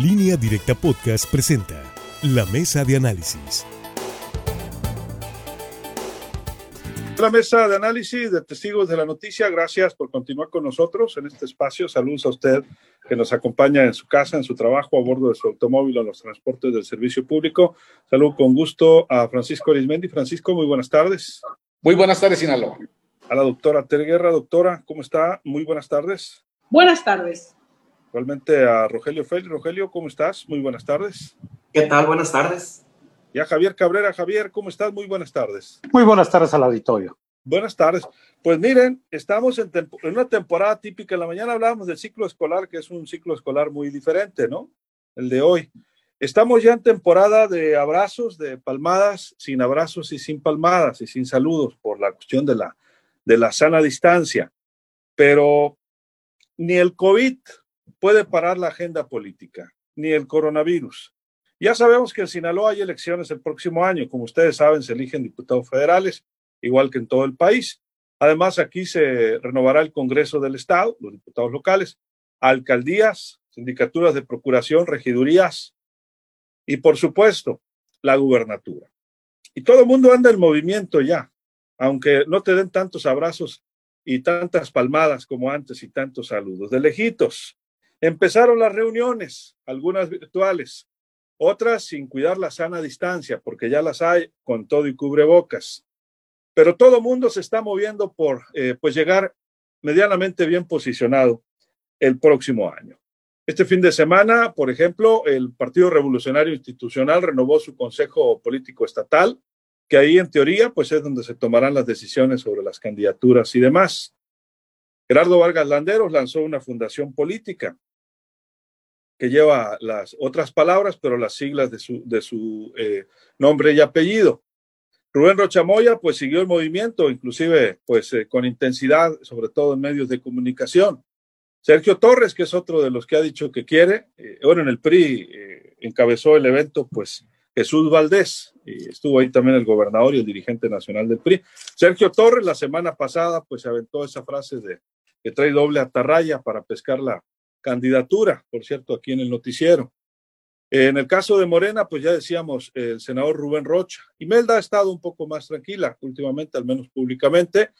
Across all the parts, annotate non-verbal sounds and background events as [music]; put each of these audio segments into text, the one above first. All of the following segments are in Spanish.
Línea Directa Podcast presenta La Mesa de Análisis. La mesa de análisis de testigos de la noticia, gracias por continuar con nosotros en este espacio. Saludos a usted que nos acompaña en su casa, en su trabajo, a bordo de su automóvil o en los transportes del servicio público. Saludo con gusto a Francisco Arismendi. Francisco, muy buenas tardes. Muy buenas tardes, Sinaloa. A la doctora Terguerra. Doctora, ¿cómo está? Muy buenas tardes. Buenas tardes. Igualmente a Rogelio Félix. Rogelio, ¿cómo estás? Muy buenas tardes. ¿Qué tal? Buenas tardes. Y a Javier Cabrera. Javier, ¿cómo estás? Muy buenas tardes. Muy buenas tardes al auditorio. Buenas tardes. Pues miren, estamos en, en, una temporada típica. En la mañana hablábamos del ciclo escolar, que es un ciclo escolar muy diferente, ¿no? El de hoy. Estamos ya en temporada de abrazos, de palmadas, sin abrazos y sin palmadas y sin saludos por la cuestión de la, de la sana distancia. Pero ni el COVID puede parar la agenda política, ni el coronavirus. Ya sabemos que en Sinaloa hay elecciones el próximo año. Como ustedes saben, se eligen diputados federales, igual que en todo el país. Además, aquí se renovará el Congreso del Estado, los diputados locales, alcaldías, sindicaturas de procuración, regidurías y, por supuesto, la gubernatura. Y todo el mundo anda en movimiento ya, aunque no te den tantos abrazos y tantas palmadas como antes y tantos saludos. De lejitos, Empezaron las reuniones, algunas virtuales, otras sin cuidar la sana distancia, porque ya las hay con todo y cubrebocas. Pero todo mundo se está moviendo por eh, pues llegar medianamente bien posicionado el próximo año. Este fin de semana, por ejemplo, el Partido Revolucionario Institucional renovó su Consejo Político Estatal, que ahí en teoría pues es donde se tomarán las decisiones sobre las candidaturas y demás. Gerardo Vargas Landeros lanzó una fundación política que lleva las otras palabras, pero las siglas de su, de su eh, nombre y apellido. Rubén Rochamoya, pues siguió el movimiento, inclusive, pues eh, con intensidad, sobre todo en medios de comunicación. Sergio Torres, que es otro de los que ha dicho que quiere, eh, ahora en el PRI encabezó el evento, pues Jesús Valdés, y estuvo ahí también el gobernador y el dirigente nacional del PRI. Sergio Torres, la semana pasada, pues aventó esa frase de que trae doble atarraya para pescar la, candidatura, por cierto, aquí en el noticiero. En el caso de Morena, pues ya decíamos, el senador Rubén Rocha. Imelda ha estado un poco más tranquila últimamente, al menos públicamente.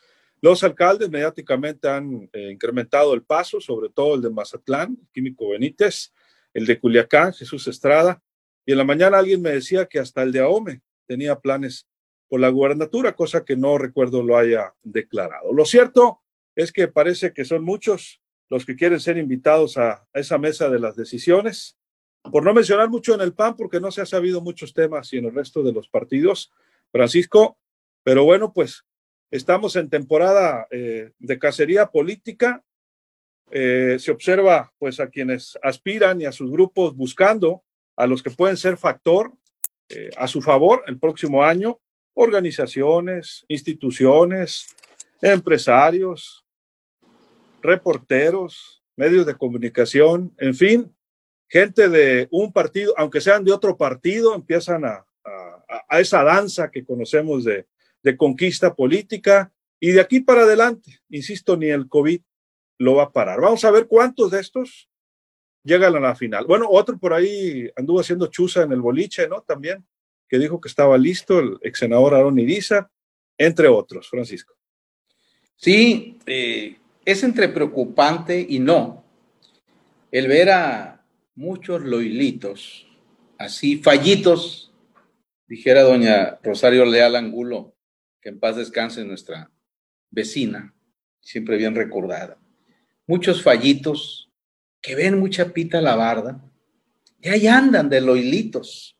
Los alcaldes mediáticamente han eh, incrementado el paso, sobre todo el de Mazatlán, Químico Benítez, el de Culiacán, Jesús Estrada. Y en la mañana alguien me decía que hasta el de Ahome tenía planes por la gubernatura, cosa que no recuerdo lo haya declarado. Lo cierto es que parece que son muchos los que quieren ser invitados a, esa mesa de las decisiones. Por no mencionar mucho en el PAN, porque no se ha sabido muchos temas y en el resto de los partidos, Francisco, pero bueno, pues estamos en temporada eh, de cacería política. Eh, se observa pues a quienes aspiran y a sus grupos buscando a los que pueden ser factor eh, a su favor el próximo año, organizaciones, instituciones, empresarios, reporteros, medios de comunicación, en fin, gente de un partido, aunque sean de otro partido, empiezan a, a, esa danza que conocemos de, de conquista política y de aquí para adelante, insisto, ni el COVID lo va a parar. Vamos a ver cuántos de estos llegan a la final. Bueno, otro por ahí anduvo haciendo chuza en el boliche, ¿no? También, que dijo que estaba listo, el ex senador Aaron Iriza, entre otros, Francisco. Sí, eh, es entre preocupante y no el ver a muchos loilitos, así fallitos, dijera doña Rosario Leal Angulo, que en paz descanse nuestra vecina, siempre bien recordada. Muchos fallitos que ven mucha pita a la barda y ahí andan de loilitos,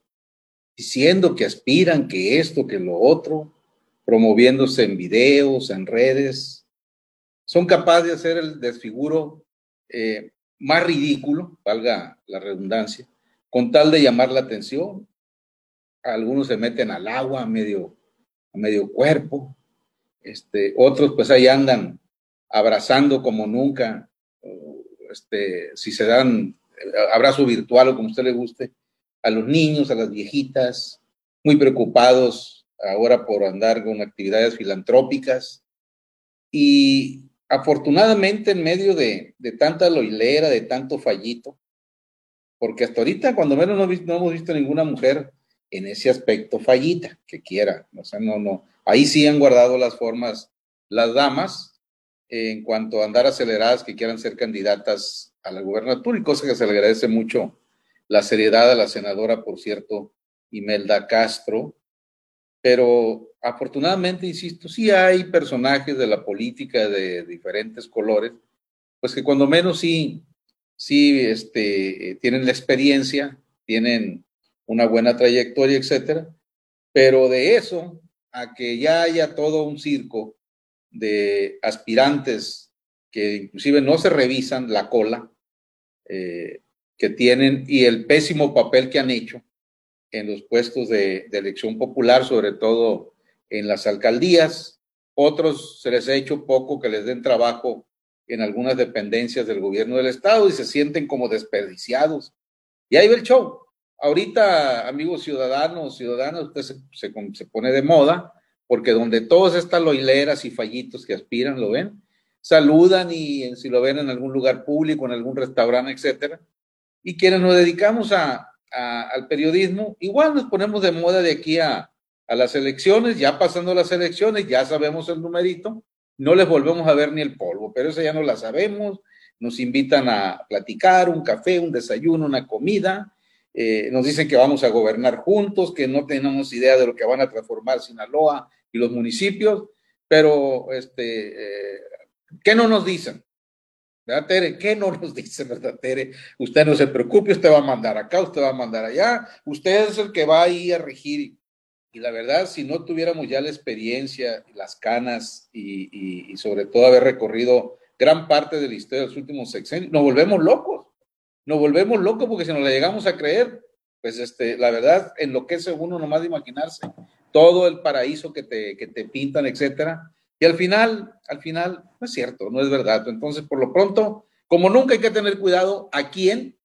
diciendo que aspiran, que esto, que lo otro, promoviéndose en videos, en redes, son capaces de hacer el desfiguro eh, más ridículo, valga la redundancia, con tal de llamar la atención. Algunos se meten al agua a medio, medio cuerpo, este, otros pues ahí andan abrazando como nunca, este, si se dan eh, abrazo virtual o como usted le guste, a los niños, a las viejitas, muy preocupados ahora por andar con actividades filantrópicas. Y afortunadamente en medio de, tanta loilera, de tanto fallito, porque hasta ahorita, cuando menos no, hemos visto ninguna mujer en ese aspecto fallita, que quiera. O sea, no, no. Ahí sí han guardado las formas las damas en cuanto a andar aceleradas que quieran ser candidatas a la gubernatura y cosa que se le agradece mucho la seriedad a la senadora, por cierto, Imelda Castro. Pero afortunadamente, insisto, sí hay personajes de la política de diferentes colores, pues que cuando menos sí, sí este, tienen la experiencia, tienen una buena trayectoria, etcétera. Pero de eso a que ya haya todo un circo de aspirantes que inclusive no se revisan la cola eh, que tienen y el pésimo papel que han hecho en los puestos de, elección popular, sobre todo en las alcaldías. Otros se les ha hecho poco que les den trabajo en algunas dependencias del gobierno del estado y se sienten como desperdiciados. Y ahí va el show ahorita, amigos ciudadanos, ciudadanas, usted se, se, pone de moda, porque donde todas estas loileras y fallitos que aspiran, lo ven, saludan y si lo ven en algún lugar público, en algún restaurante, etcétera. Y quienes nos dedicamos a, al periodismo, igual nos ponemos de moda de aquí a, a las elecciones, ya pasando las elecciones, ya sabemos el numerito, no les volvemos a ver ni el polvo, pero eso ya no la sabemos, nos invitan a platicar, un café, un desayuno, una comida, eh, nos dicen que vamos a gobernar juntos, que no tenemos idea de lo que van a transformar Sinaloa y los municipios, pero este, eh, ¿qué no nos dicen? ¿Verdad, Tere? ¿Qué no nos [laughs] dicen, verdad, Tere? Usted no se preocupe, usted va a mandar acá, usted va a mandar allá, usted es el que va ahí a regir. Y la verdad, si no tuviéramos ya la experiencia, las canas y, y sobre todo haber recorrido gran parte de la historia de los últimos sexenios, nos volvemos locos nos volvemos locos porque si nos la llegamos a creer, pues este, la verdad enloquece uno nomás de imaginarse todo el paraíso que te, que te pintan, etcétera. Y al final, al final, no es cierto, no es verdad. Entonces, por lo pronto, como nunca hay que tener cuidado a quién,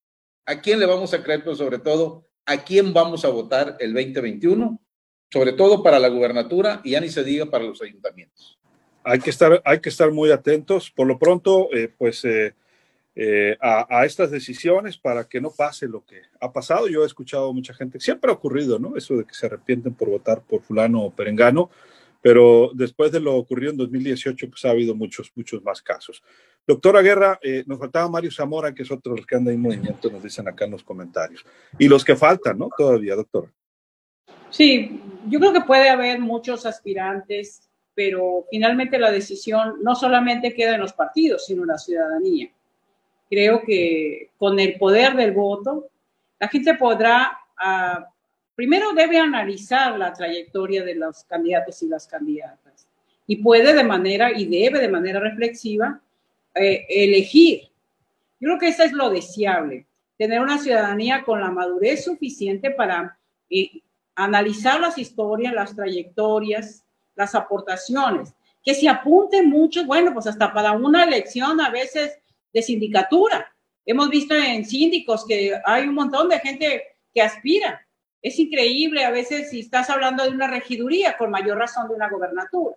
a quién le vamos a creer, pero sobre todo, a quién vamos a votar el 2021, sobre todo para la gubernatura y ya ni se diga para los ayuntamientos. Hay que estar, hay que estar muy atentos. Por lo pronto, eh, pues eh, eh, a, estas decisiones para que no pase lo que ha pasado. Yo he escuchado mucha gente, siempre ha ocurrido, ¿no? Eso de que se arrepienten por votar por fulano o perengano, pero después de lo ocurrido en 2018, pues ha habido muchos, muchos más casos. Doctora Guerra, eh, nos faltaba Mario Zamora, que es otro de los que anda en movimiento, nos dicen acá en los comentarios. Y los que faltan, ¿no? Todavía, doctora. Sí, yo creo que puede haber muchos aspirantes, pero finalmente la decisión no solamente queda en los partidos, sino en la ciudadanía creo que con el poder del voto, la gente podrá, uh, primero debe analizar la trayectoria de los candidatos y las candidatas y puede de manera, y debe de manera reflexiva, eh, elegir. Yo creo que eso es lo deseable, tener una ciudadanía con la madurez suficiente para eh, analizar las historias, las trayectorias, las aportaciones, que se apunte mucho, bueno, pues hasta para una elección a veces de sindicatura. Hemos visto en síndicos que hay un montón de gente que aspira. Es increíble a veces si estás hablando de una regiduría, con mayor razón de una gobernatura.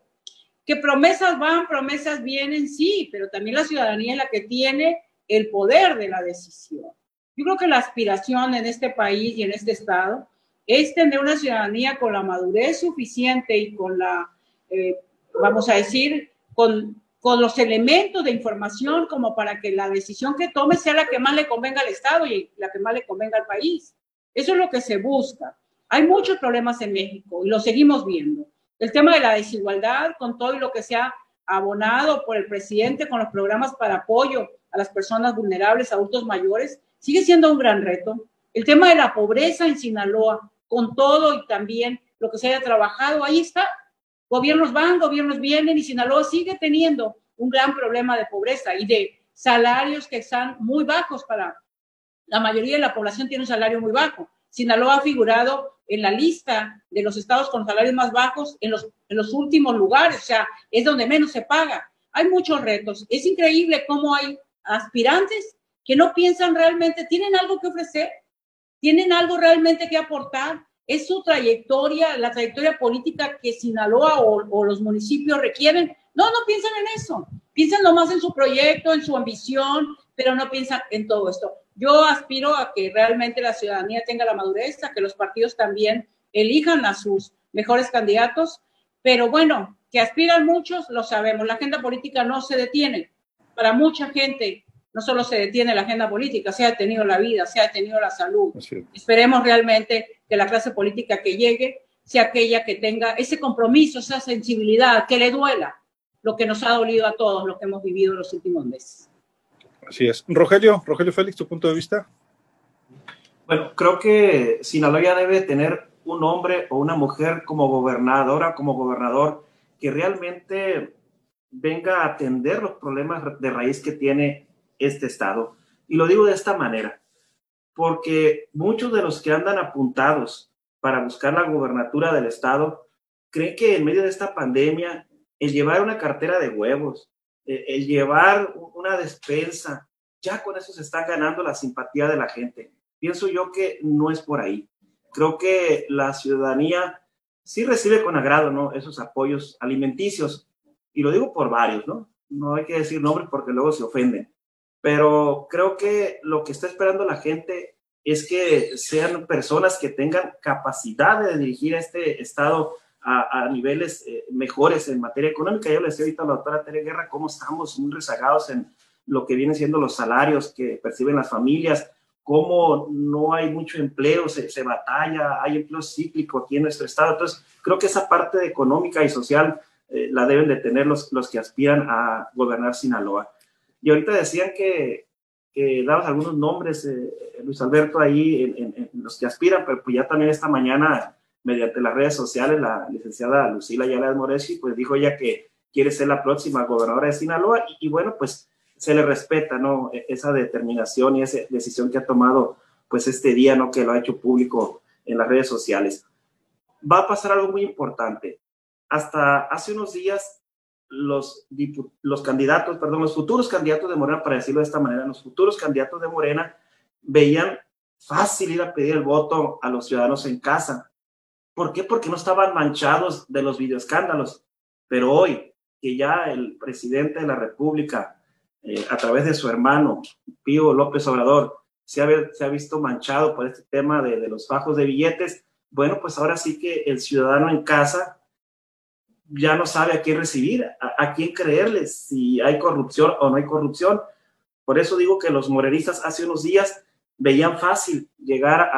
Que promesas van, promesas vienen, sí, pero también la ciudadanía es la que tiene el poder de la decisión. Yo creo que la aspiración en este país y en este estado es tener una ciudadanía con la madurez suficiente y con la, eh, vamos a decir, con con los elementos de información como para que la decisión que tome sea la que más le convenga al Estado y la que más le convenga al país. Eso es lo que se busca. Hay muchos problemas en México y lo seguimos viendo. El tema de la desigualdad, con todo lo que se ha abonado por el presidente con los programas para apoyo a las personas vulnerables, adultos mayores, sigue siendo un gran reto. El tema de la pobreza en Sinaloa, con todo y también lo que se haya trabajado, ahí está, Gobiernos van, gobiernos vienen y Sinaloa sigue teniendo un gran problema de pobreza y de salarios que están muy bajos para la mayoría de la población tiene un salario muy bajo. Sinaloa ha figurado en la lista de los estados con salarios más bajos en los, últimos lugares, o sea, es donde menos se paga. Hay muchos retos. Es increíble cómo hay aspirantes que no piensan realmente, tienen algo que ofrecer, tienen algo realmente que aportar, es su trayectoria, la trayectoria política que Sinaloa o, los municipios requieren. No, no piensan en eso. Piensan nomás en su proyecto, en su ambición, pero no piensan en todo esto. Yo aspiro a que realmente la ciudadanía tenga la madurez, a que los partidos también elijan a sus mejores candidatos, pero bueno, que aspiran muchos, lo sabemos. La agenda política no se detiene. Para mucha gente no solo se detiene la agenda política, se ha detenido la vida, se ha detenido la salud. Esperemos realmente que la clase política que llegue sea aquella que tenga ese compromiso, esa sensibilidad, que le duela lo que nos ha dolido a todos, lo que hemos vivido en los últimos meses. Así es. Rogelio, Rogelio Félix, tu punto de vista. Bueno, creo que Sinaloa debe tener un hombre o una mujer como gobernadora, como gobernador, que realmente venga a atender los problemas de raíz que tiene este Estado. Y lo digo de esta manera, porque muchos de los que andan apuntados para buscar la gubernatura del Estado creen que en medio de esta pandemia, el llevar una cartera de huevos, el llevar una despensa, ya con eso se está ganando la simpatía de la gente. Pienso yo que no es por ahí. Creo que la ciudadanía sí recibe con agrado esos apoyos alimenticios, y lo digo por varios, ¿no? No hay que decir nombres porque luego se ofenden, pero creo que lo que está esperando la gente es que sean personas que tengan capacidad de dirigir este Estado a, niveles eh, mejores en materia económica. Yo le decía ahorita a la doctora Tere Guerra cómo estamos muy rezagados en lo que vienen siendo los salarios que perciben las familias, cómo no hay mucho empleo, se, se batalla, hay empleo cíclico aquí en nuestro Estado. Entonces, creo que esa parte económica y social eh, la deben de tener los, los que aspiran a gobernar Sinaloa. Y ahorita decían que, que dabas algunos nombres, eh, Luis Alberto, ahí en, los que aspiran, pero pues ya también esta mañana, mediante las redes sociales, la licenciada Lucila Yala Moreshi, pues dijo ya que quiere ser la próxima gobernadora de Sinaloa y, bueno, pues se le respeta, ¿no? E, esa determinación y esa decisión que ha tomado, pues este día, ¿no? Que lo ha hecho público en las redes sociales. Va a pasar algo muy importante. Hasta hace unos días los, los candidatos, perdón, los futuros candidatos de Morena, para decirlo de esta manera, los futuros candidatos de Morena veían fácil ir a pedir el voto a los ciudadanos en casa. ¿Por qué? Porque no estaban manchados de los videoescándalos. Pero hoy, que ya el presidente de la República, eh, a través de su hermano, Pío López Obrador, se ha, visto manchado por este tema de, los bajos de billetes, bueno, pues ahora sí que el ciudadano en casa ya no sabe a quién recibir, a, quién creerle, si hay corrupción o no hay corrupción. Por eso digo que los morenistas hace unos días veían fácil llegar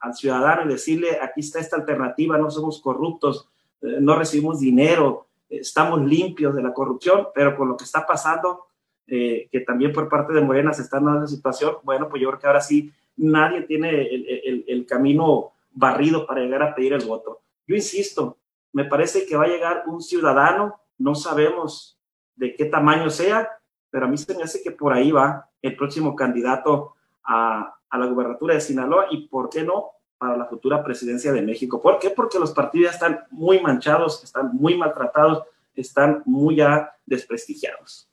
al ciudadano y decirle, aquí está esta alternativa, no somos corruptos, eh, no recibimos dinero, estamos limpios de la corrupción, pero con lo que está pasando, eh, que también por parte de Morena se está dando esa situación, bueno, pues yo creo que ahora sí nadie tiene el, el camino barrido para llegar a pedir el voto. Yo insisto, me parece que va a llegar un ciudadano, no sabemos de qué tamaño sea, pero a mí se me hace que por ahí va el próximo candidato a, la gubernatura de Sinaloa y, ¿por qué no?, para la futura presidencia de México. ¿Por qué? Porque los partidos están muy manchados, están muy maltratados, están muy ya desprestigiados.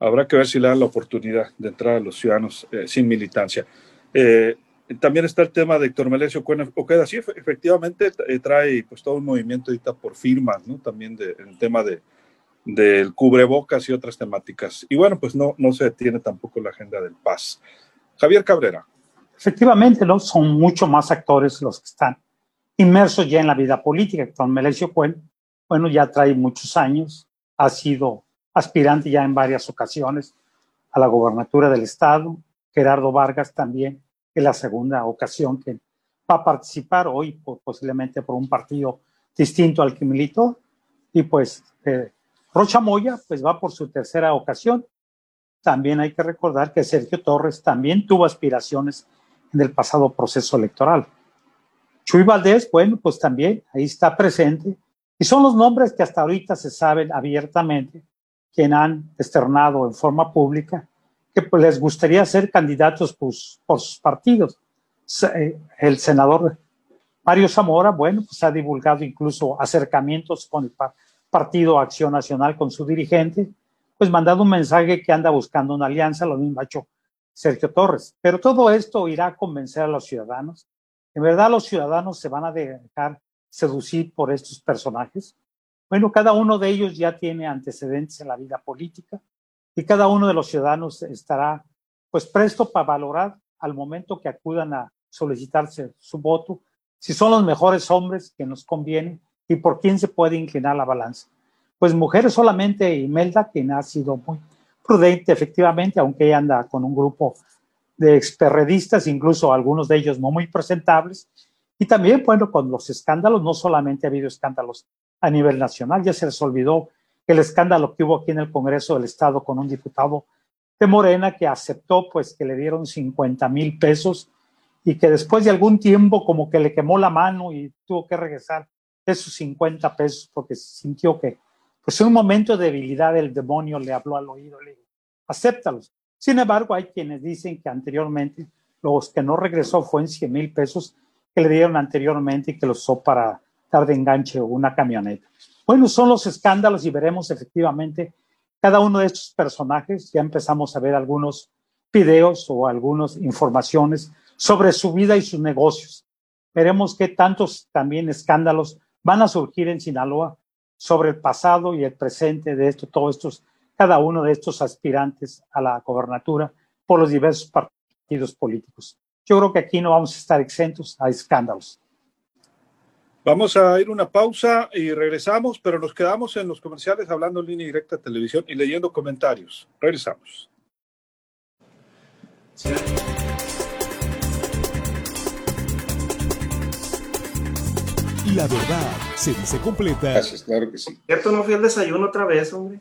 Habrá que ver si le dan la oportunidad de entrar a los ciudadanos eh, sin militancia. Eh, también está el tema de Héctor Melesio Oqueda. Sí, efectivamente eh, trae pues todo un movimiento ahorita por firmas, ¿no? También de, el tema de, del cubrebocas y otras temáticas. Y bueno, pues no, no se detiene tampoco la agenda del paz. Javier Cabrera. Efectivamente, ¿no? Son mucho más actores los que están inmersos ya en la vida política. Héctor Melesio Cuen, bueno, ya trae muchos años, ha sido aspirante ya en varias ocasiones a la gobernatura del estado. Gerardo Vargas también es la segunda ocasión que va a participar hoy posiblemente por un partido distinto al que militó. Y pues eh, Rocha Moya pues va por su tercera ocasión. También hay que recordar que Sergio Torres también tuvo aspiraciones en el pasado proceso electoral. Chuy Valdés, bueno, pues también ahí está presente. Y son los nombres que hasta ahorita se saben abiertamente, quien han externado en forma pública que pues, les gustaría ser candidatos pues, por sus partidos. Eh, el senador Mario Zamora, bueno, pues ha divulgado incluso acercamientos con el Partido Acción Nacional, con su dirigente, pues mandando un mensaje que anda buscando una alianza, lo mismo ha hecho Sergio Torres. Pero todo esto irá a convencer a los ciudadanos. En verdad los ciudadanos se van a dejar seducir por estos personajes. Bueno, cada uno de ellos ya tiene antecedentes en la vida política y cada uno de los ciudadanos estará pues presto para valorar al momento que acudan a solicitarse su voto, si son los mejores hombres que nos conviene y por quién se puede inclinar la balanza. Pues mujeres solamente Imelda, quien ha sido muy prudente efectivamente, aunque ella anda con un grupo de experredistas, incluso algunos de ellos no muy presentables. Y también, bueno, con los escándalos, no solamente ha habido escándalos a nivel nacional, ya se les olvidó el escándalo que hubo aquí en el Congreso del Estado con un diputado de Morena que aceptó pues que le dieron 50 mil pesos y que después de algún tiempo como que le quemó la mano y tuvo que regresar esos 50 pesos porque sintió que pues en un momento de debilidad el demonio le habló al oído, le dijo, acéptalos. Sin embargo, hay quienes dicen que anteriormente los que no regresó fue en 100 mil pesos que le dieron anteriormente y que los usó para dar de enganche una camioneta. Bueno, son los escándalos y veremos efectivamente cada uno de estos personajes. Ya empezamos a ver algunos videos o algunas informaciones sobre su vida y sus negocios. Veremos qué tantos también escándalos van a surgir en Sinaloa sobre el pasado y el presente de esto, todos estos, cada uno de estos aspirantes a la gobernatura por los diversos partidos políticos. Yo creo que aquí no vamos a estar exentos a escándalos. Vamos a ir una pausa y regresamos, pero nos quedamos en los comerciales hablando en línea directa televisión y leyendo comentarios. Regresamos. La verdad se dice completa. Gracias, claro que sí. ¿Cierto? No fui al desayuno otra vez, hombre.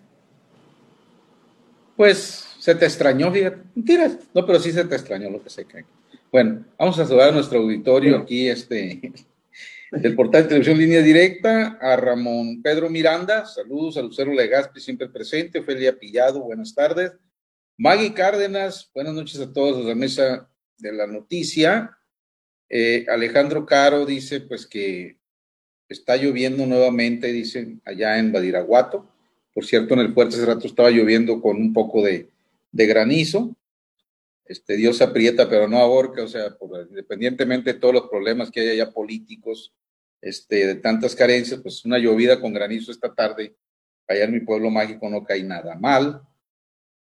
Pues se te extrañó, fíjate. Mentiras. No, pero sí se te extrañó lo que sé que. Bueno, vamos a saludar a nuestro auditorio aquí, este, [laughs] del portal de televisión línea directa, a Ramón Pedro Miranda. Saludos a Lucero Legaspi, siempre presente. Ofelia Pillado, buenas tardes. Maggie Cárdenas, buenas noches a todos de la mesa de la noticia. Eh, Alejandro Caro dice, pues que Está lloviendo nuevamente, dicen, allá en Badiraguato. Por cierto, en el puerto hace rato estaba lloviendo con un poco de, granizo. Este, Dios aprieta, pero no aborca, o sea, independientemente de todos los problemas que hay allá políticos, este, de tantas carencias, pues una llovida con granizo esta tarde, allá en mi pueblo mágico no cae nada mal.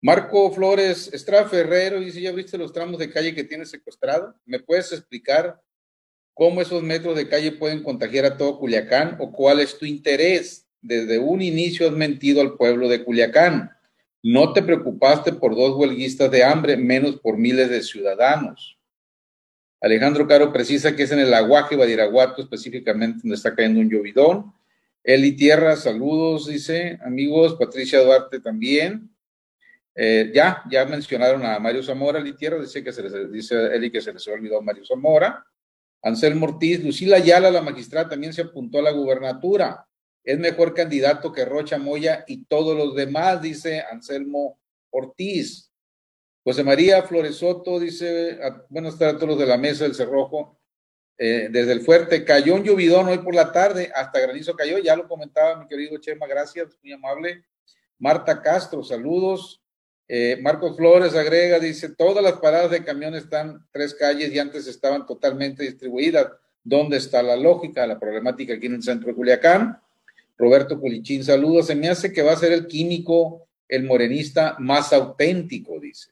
Marco Flores Estrada Ferrero dice, ¿ya viste los tramos de calle que tiene secuestrado? ¿Me puedes explicar cómo esos metros de calle pueden contagiar a todo Culiacán o cuál es tu interés. Desde un inicio has mentido al pueblo de Culiacán. No te preocupaste por dos huelguistas de hambre, menos por miles de ciudadanos. Alejandro Caro precisa que es en el Aguaje, Badiraguato, específicamente donde está cayendo un llovidón. Eli Tierra, saludos, dice, amigos. Patricia Duarte también. Eh, ya, ya mencionaron a Mario Zamora, Eli Tierra, dice que se les, dice Eli que se les olvidó Mario Zamora. Anselmo Ortiz, Lucila Ayala, la magistrada, también se apuntó a la gubernatura. Es mejor candidato que Rocha Moya y todos los demás, dice Anselmo Ortiz. José María Flores Soto dice, buenas tardes a todos los de la mesa del Cerrojo. Eh, desde el fuerte, cayó un llovidón hoy por la tarde, hasta granizo cayó, ya lo comentaba mi querido Chema, gracias, muy amable. Marta Castro, saludos. Eh, Marcos Flores agrega, dice, todas las paradas de camión están tres calles y antes estaban totalmente distribuidas. ¿Dónde está la lógica, la problemática aquí en el centro de Culiacán? Roberto Culichín, saludos. Se me hace que va a ser el químico, el morenista más auténtico, dice.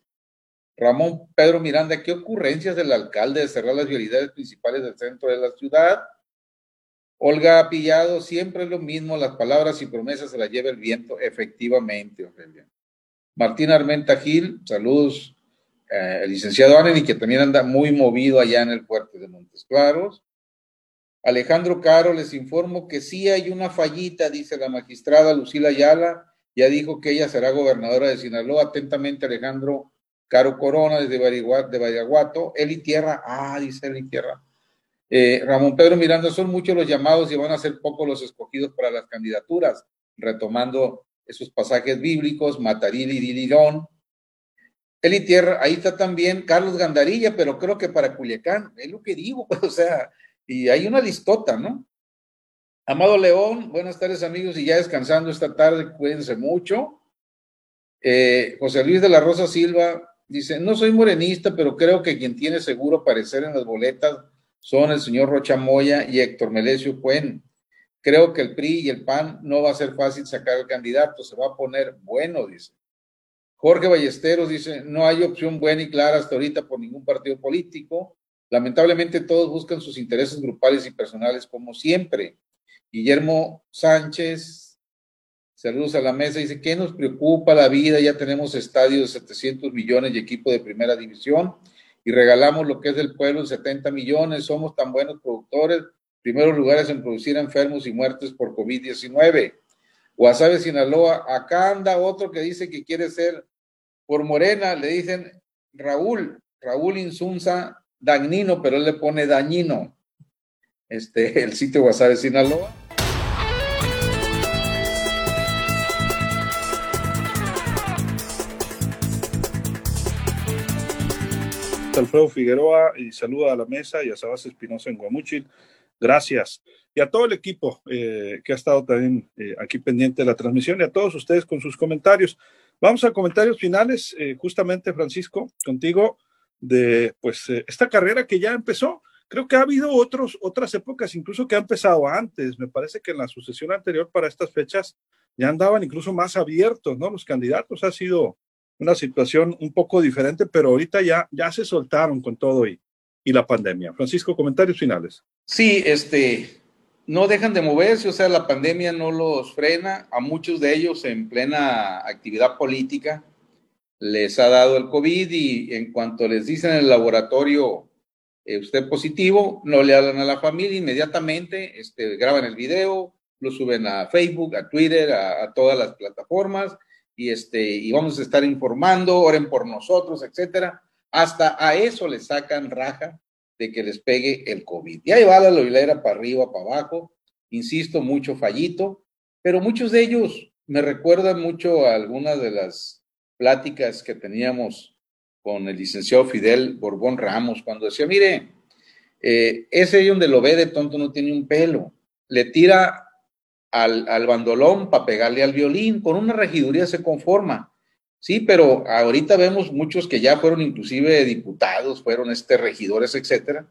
Ramón Pedro Miranda, ¿qué ocurrencias del alcalde de cerrar las vialidades principales del centro de la ciudad? Olga Pillado, siempre es lo mismo, las palabras y promesas se las lleva el viento, efectivamente, Ofelia. Martín Armenta Gil, saludos, eh, el licenciado Aneni, que también anda muy movido allá en el puerto de Montes Claros. Alejandro Caro, les informo que sí hay una fallita, dice la magistrada Lucila Ayala, ya dijo que ella será gobernadora de Sinaloa. Atentamente, Alejandro Caro Corona, desde de Vallaguato. Eli Tierra, ah, dice Eli Tierra. Eh, Ramón Pedro Miranda, son muchos los llamados y van a ser pocos los escogidos para las candidaturas, retomando esos pasajes bíblicos, Mataril y Dilirón. Eli Tierra, ahí está también Carlos Gandarilla, pero creo que para Culiacán, es lo que digo, [laughs] o sea, y hay una listota, ¿no? Amado León, buenas tardes amigos, y ya descansando esta tarde, cuídense mucho. Eh, José Luis de la Rosa Silva dice, no soy morenista, pero creo que quien tiene seguro aparecer en las boletas son el señor Rocha Moya y Héctor Melesio Cuen. Creo que el PRI y el PAN no va a ser fácil sacar el candidato, se va a poner bueno, dice. Jorge Ballesteros dice, no hay opción buena y clara hasta ahorita por ningún partido político. Lamentablemente todos buscan sus intereses grupales y personales como siempre. Guillermo Sánchez, saludos a la mesa, dice, ¿qué nos preocupa la vida? Ya tenemos estadios de 700 millones y equipo de primera división y regalamos lo que es del pueblo en 70 millones, somos tan buenos productores, primeros lugares en producir enfermos y muertes por COVID-19. Guasave, Sinaloa, acá anda otro que dice que quiere ser por Morena, le dicen Raúl, Raúl Insunza Dañino, pero él le pone dañino. Este, [laughs] el sitio Guasave, Sinaloa. Alfredo Figueroa y saluda a la mesa y a Sabas Espinosa en Guamuchil. Gracias. Y a todo el equipo eh, que ha estado también eh, aquí pendiente de la transmisión y a todos ustedes con sus comentarios. Vamos a comentarios finales, eh, justamente Francisco, contigo, de pues esta carrera que ya empezó. Creo que ha habido otros, otras épocas incluso que ha empezado antes. Me parece que en la sucesión anterior para estas fechas ya andaban incluso más abiertos, ¿no? Los candidatos ha sido una situación un poco diferente, pero ahorita ya, ya se soltaron con todo y, y la pandemia. Francisco, comentarios finales. Sí, este, no dejan de moverse, o sea, la pandemia no los frena, a muchos de ellos en plena actividad política les ha dado el COVID y en cuanto les dicen en el laboratorio eh, usted positivo, no le hablan a la familia inmediatamente, este, graban el video, lo suben a Facebook, a Twitter, a, todas las plataformas y, este, y vamos a estar informando, oren por nosotros, etcétera. Hasta a eso le sacan raja de que les pegue el COVID. Y ahí va la hilera para arriba, para abajo, insisto, mucho fallito, pero muchos de ellos me recuerdan mucho a algunas de las pláticas que teníamos con el licenciado Fidel Borbón Ramos, cuando decía, mire, eh, ese donde lo ve de tonto no tiene un pelo, le tira al, bandolón para pegarle al violín, con una regiduría se conforma. Sí, pero ahorita vemos muchos que ya fueron inclusive diputados, fueron este, regidores, etcétera,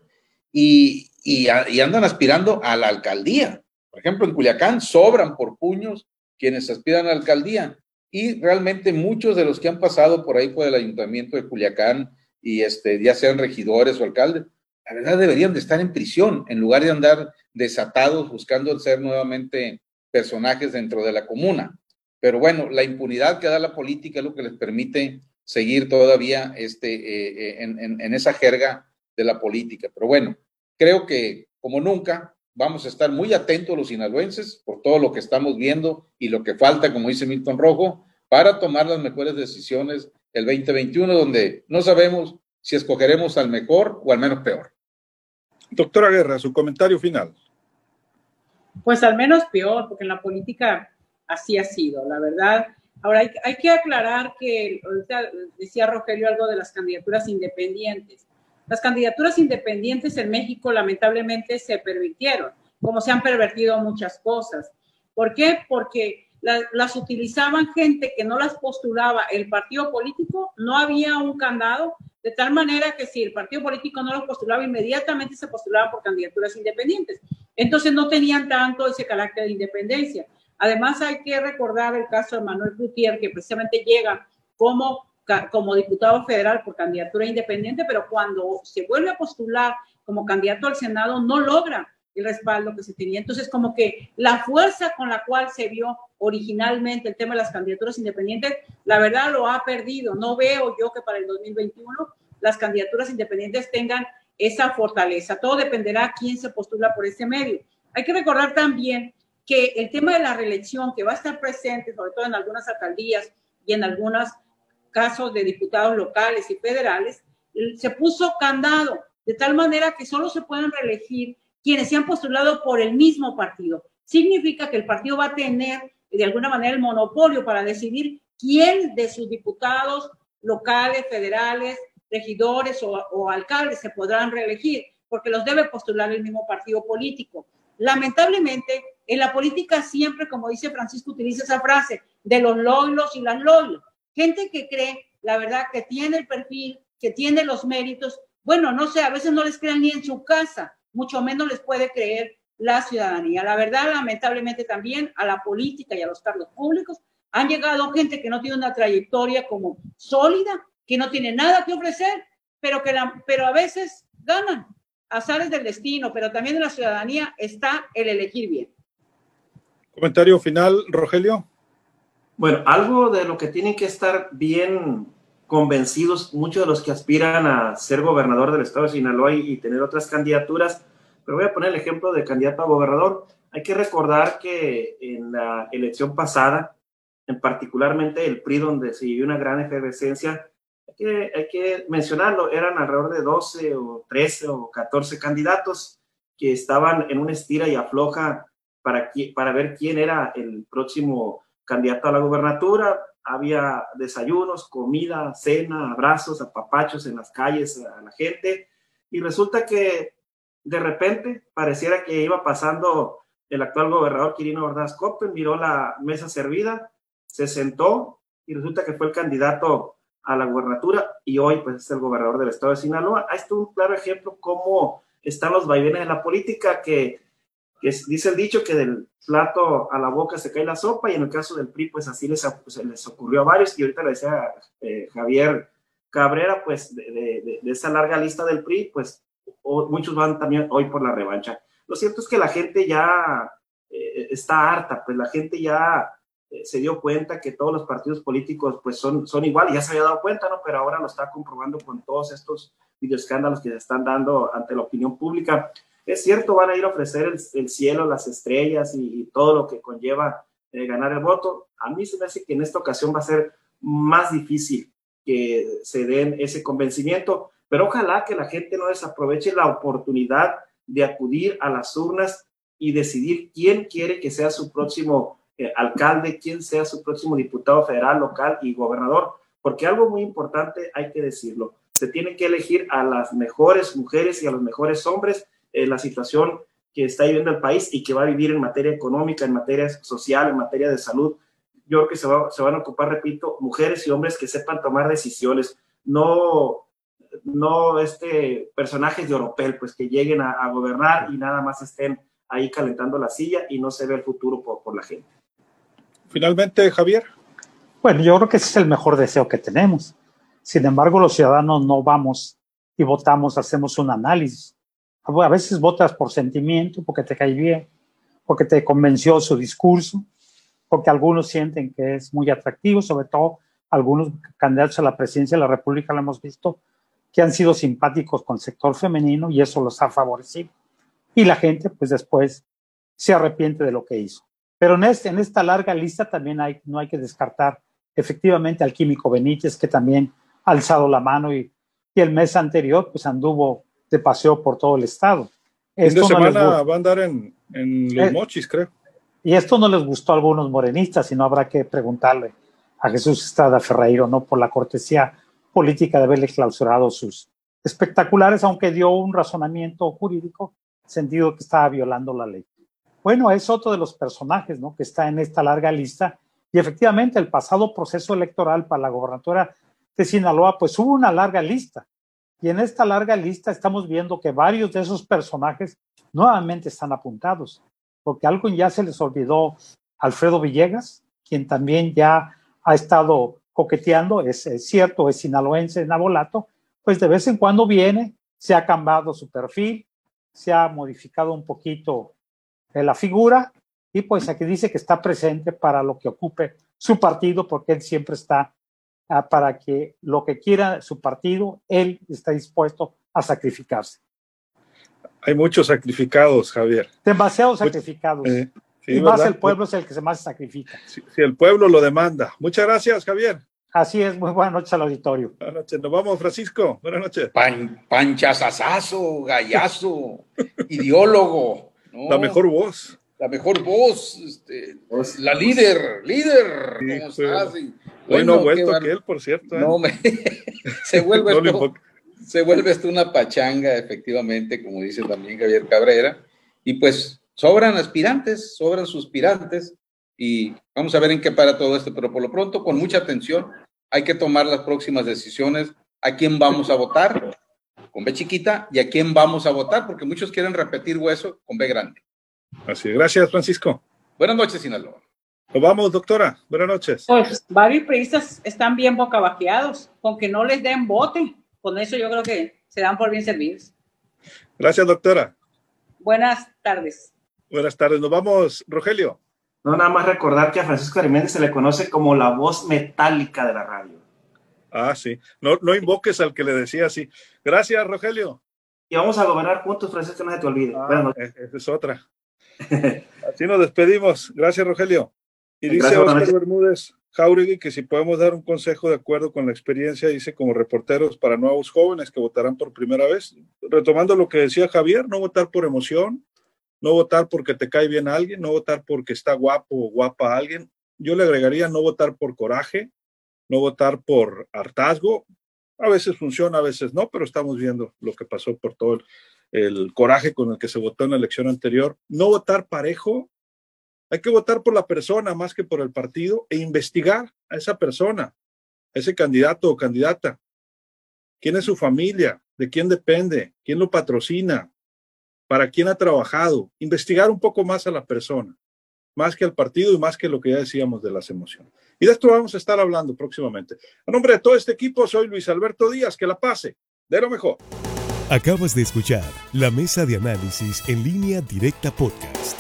y, y, andan aspirando a la alcaldía. Por ejemplo, en Culiacán sobran por puños quienes aspiran a la alcaldía. Y realmente muchos de los que han pasado por ahí por el ayuntamiento de Culiacán y este, ya sean regidores o alcaldes, la verdad deberían de estar en prisión en lugar de andar desatados buscando ser nuevamente personajes dentro de la comuna. Pero bueno, la impunidad que da la política es lo que les permite seguir todavía este, eh, eh, en, esa jerga de la política. Pero bueno, creo que como nunca vamos a estar muy atentos los sinaloenses por todo lo que estamos viendo y lo que falta, como dice Milton Rojo, para tomar las mejores decisiones el 2021, donde no sabemos si escogeremos al mejor o al menos peor. Doctora Guerra, su comentario final. Pues al menos peor, porque en la política así ha sido, la verdad. Ahora hay, que aclarar que, decía Rogelio algo de las candidaturas independientes. Las candidaturas independientes en México lamentablemente se permitieron, como se han pervertido muchas cosas. ¿Por qué? Porque las utilizaban gente que no las postulaba el partido político, no había un candado, de tal manera que si el partido político no los postulaba, inmediatamente se postulaban por candidaturas independientes. Entonces no tenían tanto ese carácter de independencia. Además hay que recordar el caso de Manuel Gutiérrez, que precisamente llega como, como diputado federal por candidatura independiente, pero cuando se vuelve a postular como candidato al Senado no logra el respaldo que se tenía. Entonces, como que la fuerza con la cual se vio originalmente el tema de las candidaturas independientes, la verdad lo ha perdido. No veo yo que para el 2021 las candidaturas independientes tengan esa fortaleza. Todo dependerá quién se postula por ese medio. Hay que recordar también que el tema de la reelección, que va a estar presente, sobre todo en algunas alcaldías y en algunos casos de diputados locales y federales, se puso candado, de tal manera que solo se pueden reelegir quienes se han postulado por el mismo partido. Significa que el partido va a tener de alguna manera el monopolio para decidir quién de sus diputados locales, federales, regidores o, alcaldes se podrán reelegir, porque los debe postular el mismo partido político. Lamentablemente, en la política siempre, como dice Francisco, utiliza esa frase de los lolos y las lolos. Gente que cree, la verdad, que tiene el perfil, que tiene los méritos. Bueno, no sé, a veces no les crean ni en su casa, mucho menos les puede creer la ciudadanía. La verdad, lamentablemente también a la política y a los cargos públicos Han llegado gente que no tiene una trayectoria como sólida, que no tiene nada que ofrecer, pero que la, pero a veces ganan. Azares del destino, pero también de la ciudadanía está el elegir bien. Comentario final, Rogelio. Bueno, algo de lo que tienen que estar bien convencidos muchos de los que aspiran a ser gobernador del estado de Sinaloa y, tener otras candidaturas, pero voy a poner el ejemplo de candidato a gobernador. Hay que recordar que en la elección pasada, en particularmente el PRI, donde se vivió una gran efervescencia, hay que, hay que mencionarlo, eran alrededor de 12 o 13 o 14 candidatos que estaban en una estira y afloja para, ver quién era el próximo candidato a la gubernatura. Había desayunos, comida, cena, abrazos, apapachos en las calles a la gente. Y resulta que de repente pareciera que iba pasando el actual gobernador Quirino Ordaz Coppen, miró la mesa servida, se sentó y resulta que fue el candidato a la gubernatura y hoy pues es el gobernador del estado de Sinaloa. Ahí está un claro ejemplo cómo están los vaivenes de la política que que dice el dicho que del plato a la boca se cae la sopa y en el caso del PRI pues así les, se les ocurrió a varios y ahorita le decía eh, Javier Cabrera pues de, esa larga lista del PRI pues muchos van también hoy por la revancha. Lo cierto es que la gente ya eh, está harta, pues la gente ya eh, se dio cuenta que todos los partidos políticos pues son, son iguales, ya se había dado cuenta, ¿no? Pero ahora lo está comprobando con todos estos videoescándalos que se están dando ante la opinión pública. Es cierto, van a ir a ofrecer el, cielo, las estrellas y, todo lo que conlleva eh, ganar el voto. A mí se me hace que en esta ocasión va a ser más difícil que se den ese convencimiento, pero ojalá que la gente no desaproveche la oportunidad de acudir a las urnas y decidir quién quiere que sea su próximo eh, alcalde, quién sea su próximo diputado federal, local y gobernador, porque algo muy importante hay que decirlo, se tiene que elegir a las mejores mujeres y a los mejores hombres eh, la situación que está viviendo el país y que va a vivir en materia económica, en materia social, en materia de salud. Yo creo que se, se van a ocupar, repito, mujeres y hombres que sepan tomar decisiones, no, no este, personajes de Oropel, pues que lleguen a, gobernar y nada más estén ahí calentando la silla y no se ve el futuro por, por la gente. Finalmente, Javier. Bueno, yo creo que ese es el mejor deseo que tenemos. Sin embargo, los ciudadanos no vamos y votamos, hacemos un análisis a veces votas por sentimiento, porque te cae bien, porque te convenció su discurso, porque algunos sienten que es muy atractivo, sobre todo algunos candidatos a la presidencia de la República lo hemos visto, que han sido simpáticos con el sector femenino y eso los ha favorecido. Y la gente, pues después, se arrepiente de lo que hizo. Pero en, este, en esta larga lista también hay, no hay que descartar efectivamente al químico Benítez, que también ha alzado la mano y, y el mes anterior, pues anduvo de paseo por todo el estado. Esta semana va a andar en, Los eh, Mochis, creo. Y esto no les gustó a algunos morenistas, sino habrá que preguntarle a Jesús Estrada Ferreiro, ¿no? Por la cortesía política de haberle clausurado sus espectaculares, aunque dio un razonamiento jurídico, sentido que estaba violando la ley. Bueno, es otro de los personajes, ¿no? Que está en esta larga lista. Y efectivamente, el pasado proceso electoral para la gobernatura de Sinaloa, pues hubo una larga lista. Y en esta larga lista estamos viendo que varios de esos personajes nuevamente están apuntados, porque algo ya se les olvidó Alfredo Villegas, quien también ya ha estado coqueteando, es, cierto, es sinaloense en Abolato, pues de vez en cuando viene, se ha cambiado su perfil, se ha modificado un poquito eh, la figura y pues aquí dice que está presente para lo que ocupe su partido porque él siempre está para que lo que quiera su partido, él está dispuesto a sacrificarse. Hay muchos sacrificados, Javier. Demasiados sacrificados. Eh, y más el pueblo es el que se más sacrifica. Si, el pueblo lo demanda. Muchas gracias, Javier. Así es, muy buenas noches al auditorio. Buenas noches, nos vamos, Francisco. Buenas noches. Pan, panchazazazo, gallazo, [laughs] ideólogo. La mejor voz la mejor voz, este, la líder, líder. ¿Cómo estás? bueno, vuelto aquel, por cierto. ¿eh? No, me, [laughs] se vuelve esto, se vuelve esto una pachanga, efectivamente, como dice también Javier Cabrera. Y pues sobran aspirantes, sobran suspirantes, y vamos a ver en qué para todo esto, pero por lo pronto, con mucha atención, hay que tomar las próximas decisiones, a quién vamos a votar con B chiquita y a quién vamos a votar, porque muchos quieren repetir hueso con B grande. Así, gracias Francisco. Buenas noches, Sinaloa. Nos vamos, doctora. Buenas noches. Pues varios periodistas están bien bocabajeados, con que no les den bote. Con eso yo creo que se dan por bien servidos. Gracias, doctora. Buenas tardes. Buenas tardes. Nos vamos, Rogelio. No, nada más recordar que a Francisco Ariméndez se le conoce como la voz metálica de la radio. Ah, sí. No, no invoques al que le decía así. Gracias, Rogelio. Y vamos a gobernar juntos, Francisco, no se te olvide. Ah, bueno, esa es otra. [laughs] Así nos despedimos. Gracias, Rogelio. Y dice Oscar Bermúdez Jauregui que si podemos dar un consejo de acuerdo con la experiencia, dice como reporteros para nuevos jóvenes que votarán por primera vez. Retomando lo que decía Javier, no votar por emoción, no votar porque te cae bien alguien, no votar porque está guapo o guapa alguien. Yo le agregaría no votar por coraje, no votar por hartazgo. A veces funciona, a veces no, pero estamos viendo lo que pasó por todo el, el coraje con el que se votó en la elección anterior. No votar parejo, hay que votar por la persona más que por el partido e investigar a esa persona, a ese candidato o candidata. ¿Quién es su familia? ¿De quién depende? ¿Quién lo patrocina? ¿Para quién ha trabajado? Investigar un poco más a la persona, más que al partido y más que lo que ya decíamos de las emociones. Y de esto vamos a estar hablando próximamente. A nombre de todo este equipo, soy Luis Alberto Díaz. Que la pase. De lo mejor. Acabas de escuchar la mesa de análisis en línea directa podcast.